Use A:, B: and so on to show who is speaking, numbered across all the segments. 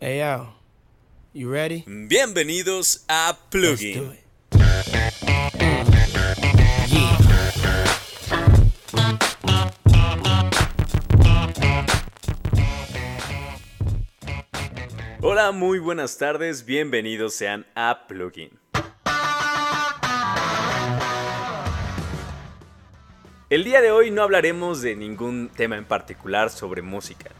A: Hey yo, you ready?
B: Bienvenidos a Plugin. Hola, muy buenas tardes, bienvenidos sean a Plugin. El día de hoy no hablaremos de ningún tema en particular sobre música.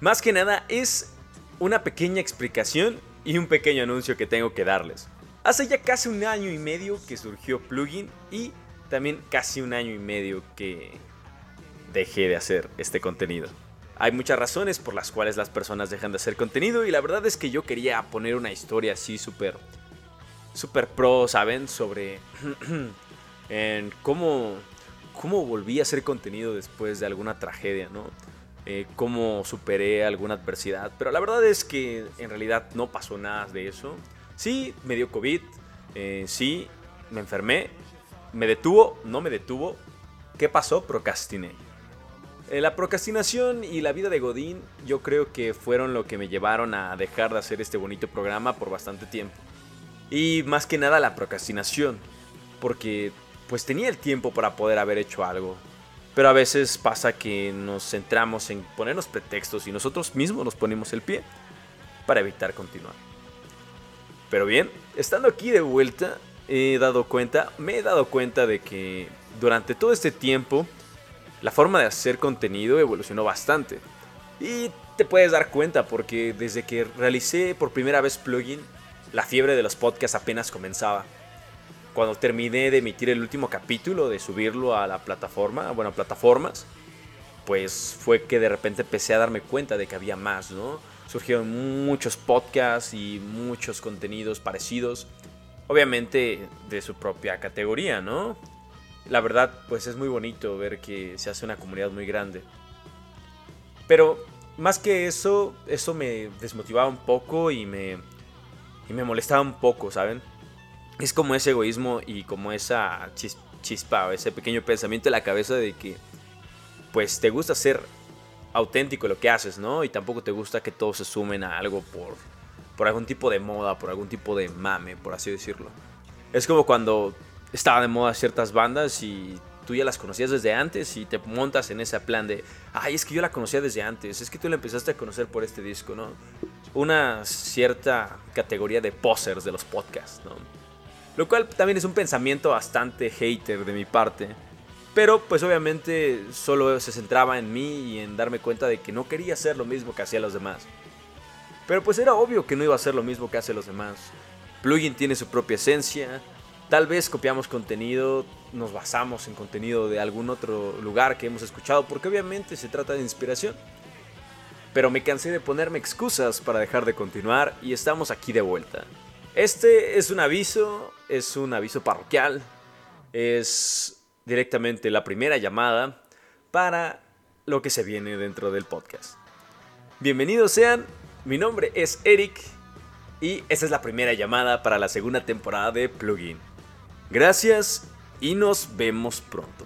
B: Más que nada es una pequeña explicación y un pequeño anuncio que tengo que darles. Hace ya casi un año y medio que surgió Plugin y también casi un año y medio que dejé de hacer este contenido. Hay muchas razones por las cuales las personas dejan de hacer contenido y la verdad es que yo quería poner una historia así súper súper pro, ¿saben? Sobre en cómo cómo volví a hacer contenido después de alguna tragedia, ¿no? Eh, cómo superé alguna adversidad, pero la verdad es que en realidad no pasó nada de eso. Sí, me dio COVID, eh, sí, me enfermé, me detuvo, no me detuvo. ¿Qué pasó? Procrastiné. Eh, la procrastinación y la vida de Godín yo creo que fueron lo que me llevaron a dejar de hacer este bonito programa por bastante tiempo. Y más que nada la procrastinación, porque pues tenía el tiempo para poder haber hecho algo. Pero a veces pasa que nos centramos en ponernos pretextos y nosotros mismos nos ponemos el pie para evitar continuar. Pero bien, estando aquí de vuelta, he dado cuenta, me he dado cuenta de que durante todo este tiempo la forma de hacer contenido evolucionó bastante. Y te puedes dar cuenta porque desde que realicé por primera vez plugin, la fiebre de los podcasts apenas comenzaba. Cuando terminé de emitir el último capítulo, de subirlo a la plataforma, bueno, a plataformas, pues fue que de repente empecé a darme cuenta de que había más, ¿no? Surgieron muchos podcasts y muchos contenidos parecidos, obviamente de su propia categoría, ¿no? La verdad, pues es muy bonito ver que se hace una comunidad muy grande. Pero más que eso, eso me desmotivaba un poco y me, y me molestaba un poco, ¿saben? Es como ese egoísmo y como esa chis- chispa o ese pequeño pensamiento en la cabeza de que pues te gusta ser auténtico en lo que haces, ¿no? Y tampoco te gusta que todos se sumen a algo por, por algún tipo de moda, por algún tipo de mame, por así decirlo. Es como cuando estaba de moda ciertas bandas y tú ya las conocías desde antes y te montas en ese plan de, ay, es que yo la conocía desde antes, es que tú la empezaste a conocer por este disco, ¿no? Una cierta categoría de posers de los podcasts, ¿no? Lo cual también es un pensamiento bastante hater de mi parte. Pero pues obviamente solo se centraba en mí y en darme cuenta de que no quería hacer lo mismo que hacían los demás. Pero pues era obvio que no iba a hacer lo mismo que hacen los demás. Plugin tiene su propia esencia. Tal vez copiamos contenido, nos basamos en contenido de algún otro lugar que hemos escuchado, porque obviamente se trata de inspiración. Pero me cansé de ponerme excusas para dejar de continuar y estamos aquí de vuelta. Este es un aviso, es un aviso parroquial, es directamente la primera llamada para lo que se viene dentro del podcast. Bienvenidos sean, mi nombre es Eric y esta es la primera llamada para la segunda temporada de Plugin. Gracias y nos vemos pronto.